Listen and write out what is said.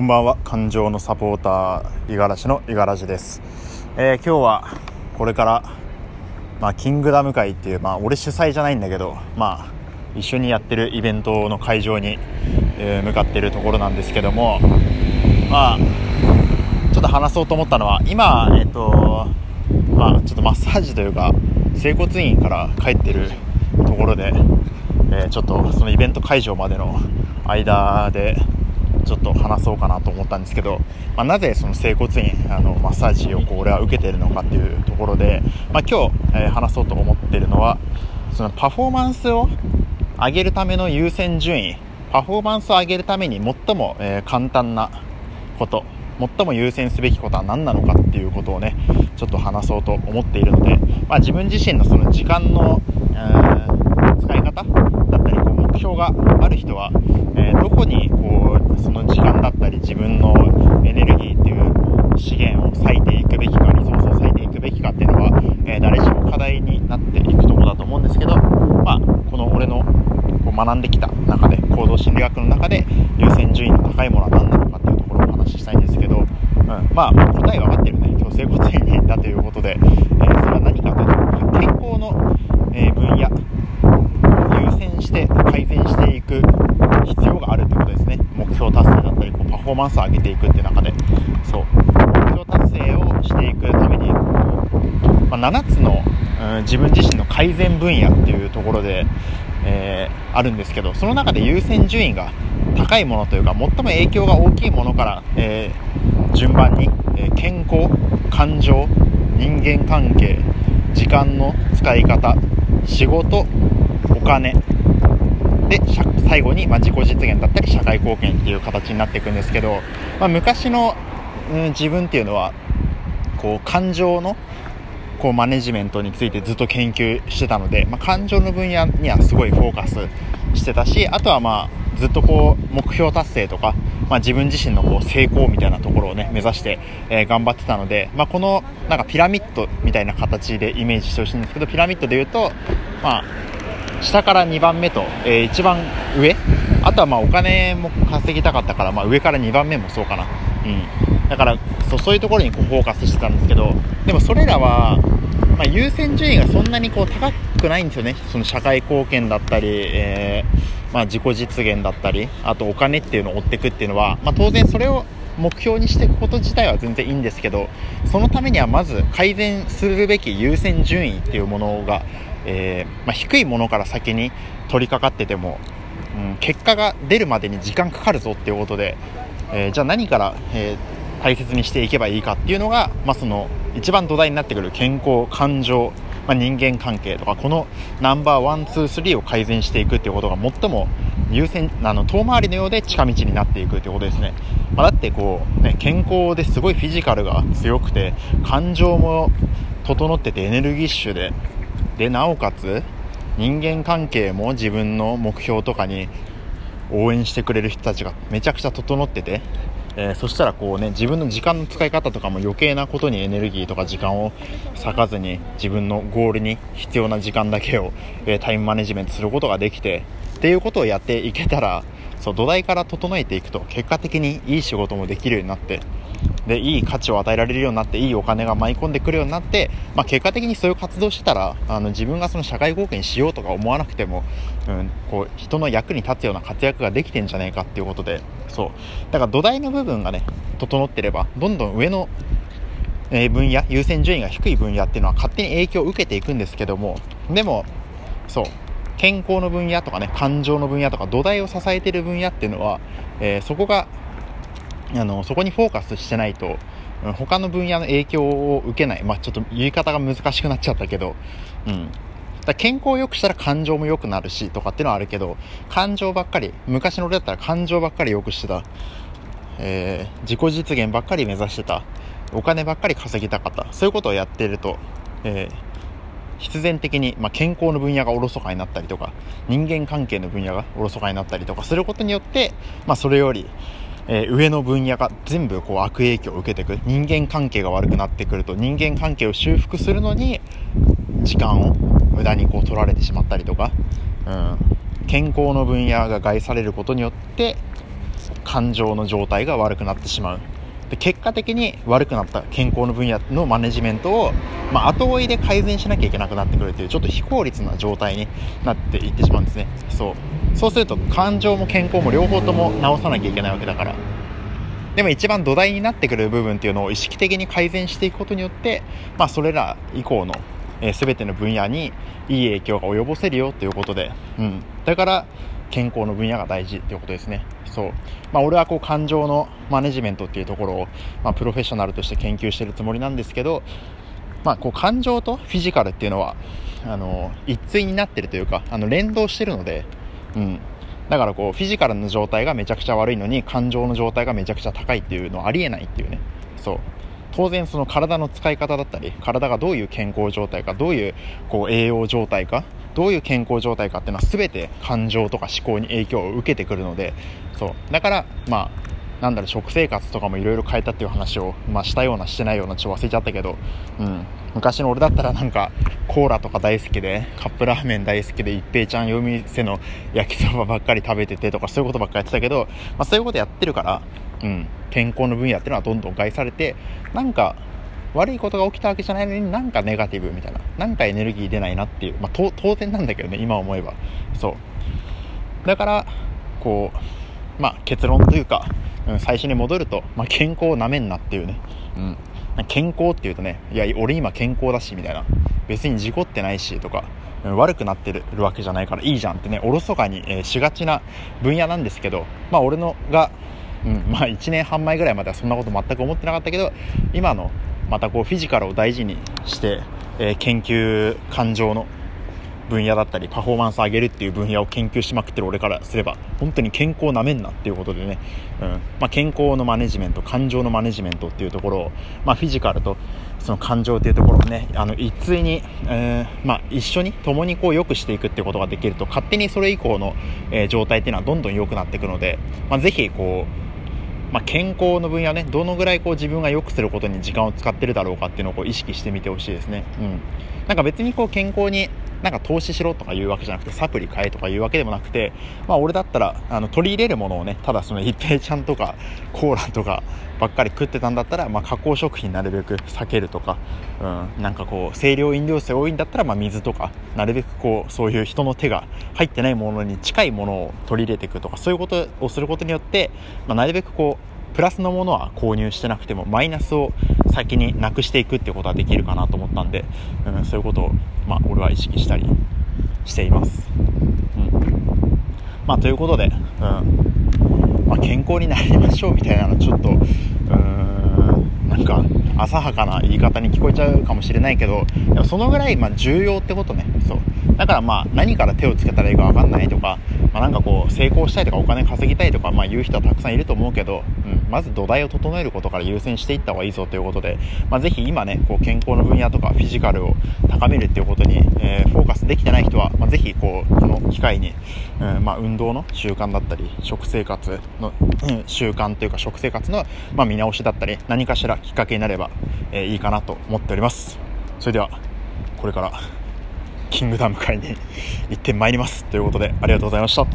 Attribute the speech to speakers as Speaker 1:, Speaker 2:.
Speaker 1: こんばんは。感情のサポーター五十嵐の五十嵐です、えー今日はこれから、まあ、キングダム会っていう、まあ、俺主催じゃないんだけど、まあ、一緒にやってるイベントの会場に、えー向かってるところなんですけどもまあちょっと話そうと思ったのは今えっ、とまあちょっとマッサージというか整骨院から帰ってるところで、えちょっとそのイベント会場までの間でちょっと話そうかなと思ったんですけど、まあ、なぜその整骨院あのマッサージをこう俺は受けているのかっていうところで、まあ、今日、えー話そうと思っているのはそのパフォーマンスを上げるための優先順位。パフォーマンスを上げるために最も、えー簡単なこと最も優先すべきことは何なのかっていうことをねちょっと話そうと思っているので、まあ、自分自身のその時間の、えー使い方だったりこう目標がある人は、えーどこにこうその時間だったり自分のエネルギーっていう資源を割いていくべきかリソースを割いていくべきかっていうのは、えー誰しも課題になっていくところだと思うんですけど、まあ、この俺のこう学んできた中で行動心理学の中で優先順位の高いものは何なのかっていうところをお話ししたいんですけど、うん、まあ答え分かってるね。今日整骨院に行ったということで、えーそれは何かというと健康の、えー分野を優先して改善していく必要があるということですね目標達成だったりこうパフォーマンスを上げていくっていう中でそう。目標達成をしていくためにまあ、7つの、うん自分自身の改善分野っていうところで、えーあるんですけどその中で優先順位が高いものというか最も影響が大きいものから、えー順番に、えー健康感情人間関係時間の使い方仕事お金で最後に、ま、自己実現だったり社会貢献っていう形になっていくんですけど、まあ、昔の、うん自分っていうのはこう感情のこうマネジメントについてずっと研究してたので、まあ、感情の分野にはすごいフォーカスしてたしあとはまあずっとこう目標達成とか、まあ、自分自身のこう成功みたいなところをね目指して、えー頑張ってたので、まあ、このなんかピラミッドみたいな形でイメージしてほしいんですけどピラミッドで言うと、まあ、下から2番目と、えー一番上。あとはまあお金も稼ぎたかったから、まあ、上から2番目もそうかな、うん、だからそうそういうところにこうフォーカスしてたんですけどでもそれらは、まあ、優先順位がそんなにこう高くないんですよね。その社会貢献だったり、えーまあ、自己実現だったりあとお金っていうのを追っていくっていうのは、まあ、当然それを目標にしていくこと自体は全然いいんですけどそのためにはまず改善するべき優先順位っていうものが、えーまあ、低いものから先に取り掛かってても、うん、結果が出るまでに時間かかるぞっていうことで、えーじゃあ何から、えー大切にしていけばいいかっていうのが、まあ、その一番土台になってくる健康感情、まあ、人間関係とかこの number one two three を改善していくっていうことが最も優先あの遠回りのようで近道になっていくということですね、まあだってこう、ね、健康ですごいフィジカルが強くて感情も整っててエネルギッシュででなおかつ人間関係も自分の目標とかに応援してくれる人たちがめちゃくちゃ整ってて、えーそしたらこうね自分の時間の使い方とかも余計なことにエネルギーとか時間を割かずに自分のゴールに必要な時間だけを、えータイムマネジメントすることができてっていうことをやっていけたらそう土台から整えていくと結果的にいい仕事もできるようになってでいい価値を与えられるようになっていいお金が舞い込んでくるようになって、まあ、結果的にそういう活動してたらあの自分がその社会貢献しようとか思わなくても、うん、こう人の役に立つような活躍ができてんじゃねえかっていうことでそう。だから土台の部分がね整ってればどんどん上のえ分野優先順位が低い分野っていうのは勝手に影響を受けていくんですけどもでもそう。健康の分野とかね感情の分野とか土台を支えてる分野っていうのは、えーそこがあのそこにフォーカスしてないと他の分野の影響を受けない、まあ、ちょっと言い方が難しくなっちゃったけど、うん、だ健康を良くしたら感情も良くなるしとかっていうのはあるけど感情ばっかり昔の俺だったら感情ばっかり良くしてた、えー自己実現ばっかり目指してた。お金ばっかり稼ぎたかった。そういうことをやってると、えー必然的に、まあ、健康の分野がおろそかになったりとか人間関係の分野がおろそかになったりとかすることによって、まあ、それより、えー上の分野が全部こう悪影響を受けてくる人間関係が悪くなってくると人間関係を修復するのに時間を無駄にこう取られてしまったりとか、うん、健康の分野が害されることによって感情の状態が悪くなってしまう。で結果的に悪くなった健康の分野のマネジメントを、まあ、後追いで改善しなきゃいけなくなってくるというちょっと非効率な状態になっていってしまうんですね。そう。そうすると感情も健康も両方とも直さなきゃいけないわけだから。でも一番土台になってくる部分っていうのを意識的に改善していくことによって、まあ、それら以降の、えー、全ての分野にいい影響が及ぼせるよということで、うん、だから健康の分野が大事っていうことですね。そう、まあ、俺はこう感情のマネジメントっていうところを、まあ、プロフェッショナルとして研究してるつもりなんですけど、まあ、こう感情とフィジカルっていうのはあの一対になってるというかあの連動してるので、うん、だからこうフィジカルの状態がめちゃくちゃ悪いのに感情の状態がめちゃくちゃ高いっていうのはありえないっていうね。そう。当然その体の使い方だったり体がどういう健康状態かどういうこう栄養状態かどういう健康状態かっていうのは全て感情とか思考に影響を受けてくるのでそう。だからまあなんだろう食生活とかもいろいろ変えたっていう話を、まあ、したようなしてないようなちょっと忘れちゃったけど、うん、昔の俺だったらなんかコーラとか大好きでカップラーメン大好きで一平ちゃん夜店の焼きそばばっかり食べててとかそういうことばっかりやってたけど、まあ、そういうことやってるから、うん、健康の分野っていうのはどんどん害されてなんか悪いことが起きたわけじゃないのになんかネガティブみたいななんかエネルギー出ないなっていう、まあ、当然なんだけどね今思えば。そう。だからこうまあ結論というか、うん、最初に戻ると、まあ、健康をなめんなっていうね、うん、健康っていうとねいや俺今健康だしみたいな。別に事故ってないしとか悪くなってるわけじゃないからいいじゃんってねおろそかに、えー、しがちな分野なんですけどまあ俺のが、うんまあ、1年半前ぐらいまではそんなこと全く思ってなかったけど今のまたこうフィジカルを大事にして、えー、研究感情の分野だったりパフォーマンス上げるっていう分野を研究しまくってる俺からすれば本当に健康なめんなっていうことでね、うん。まあ、健康のマネジメント感情のマネジメントっていうところを、まあ、フィジカルとその感情っていうところをねあの一対に、えー、まあ、一緒に共にこう良くしていくってことができると勝手にそれ以降の、えー、状態っていうのはどんどん良くなっていくので、まあ、ぜひこうまあ、健康の分野ねどのぐらいこう自分が良くすることに時間を使ってるだろうかっていうのをこう意識してみてほしいですね。うん、なんか別にこう健康になんか投資しろとかいうわけじゃなくてサプリ買えとかいうわけでもなくて、まあ、俺だったらあの取り入れるものをねただその一平ちゃんとかコーラとかばっかり食ってたんだったら、まあ、加工食品なるべく避けるとか、うん、なんかこう清涼飲料水多いんだったら、まあ、水とかなるべくこうそういう人の手が入ってないものに近いものを取り入れていくとかそういうことをすることによって、まあ、なるべくこうプラスのものは購入してなくてもマイナスを先になくしていくっていうことはできるかなと思ったんで、うん、そういうことを、まあ、俺は意識したりしています。うんまあ、ということで、うんまあ、健康になりましょうみたいなのちょっと、うーん、なんか浅はかな言い方に聞こえちゃうかもしれないけど、でもそのぐらいま重要ってことね。そう。だからまあ何から手をつけたらいいか分かんないとか、まあ、なんかこう成功したいとかお金稼ぎたいとか、まあ、言う人はたくさんいると思うけど、うん、まず土台を整えることから優先していった方がいいぞということで、まあ、ぜひ今ねこう健康の分野とかフィジカルを高めるっていうことに、えー、フォーカスできてない人は、まあ、ぜひこうこの機会に、うんまあ、運動の習慣だったり食生活の、うん、習慣というか食生活の、まあ、見直しだったり何かしらきっかけになれば、えー、いいかなと思っております。それではこれから。キングダム会に行ってまいります。ということでありがとうございました。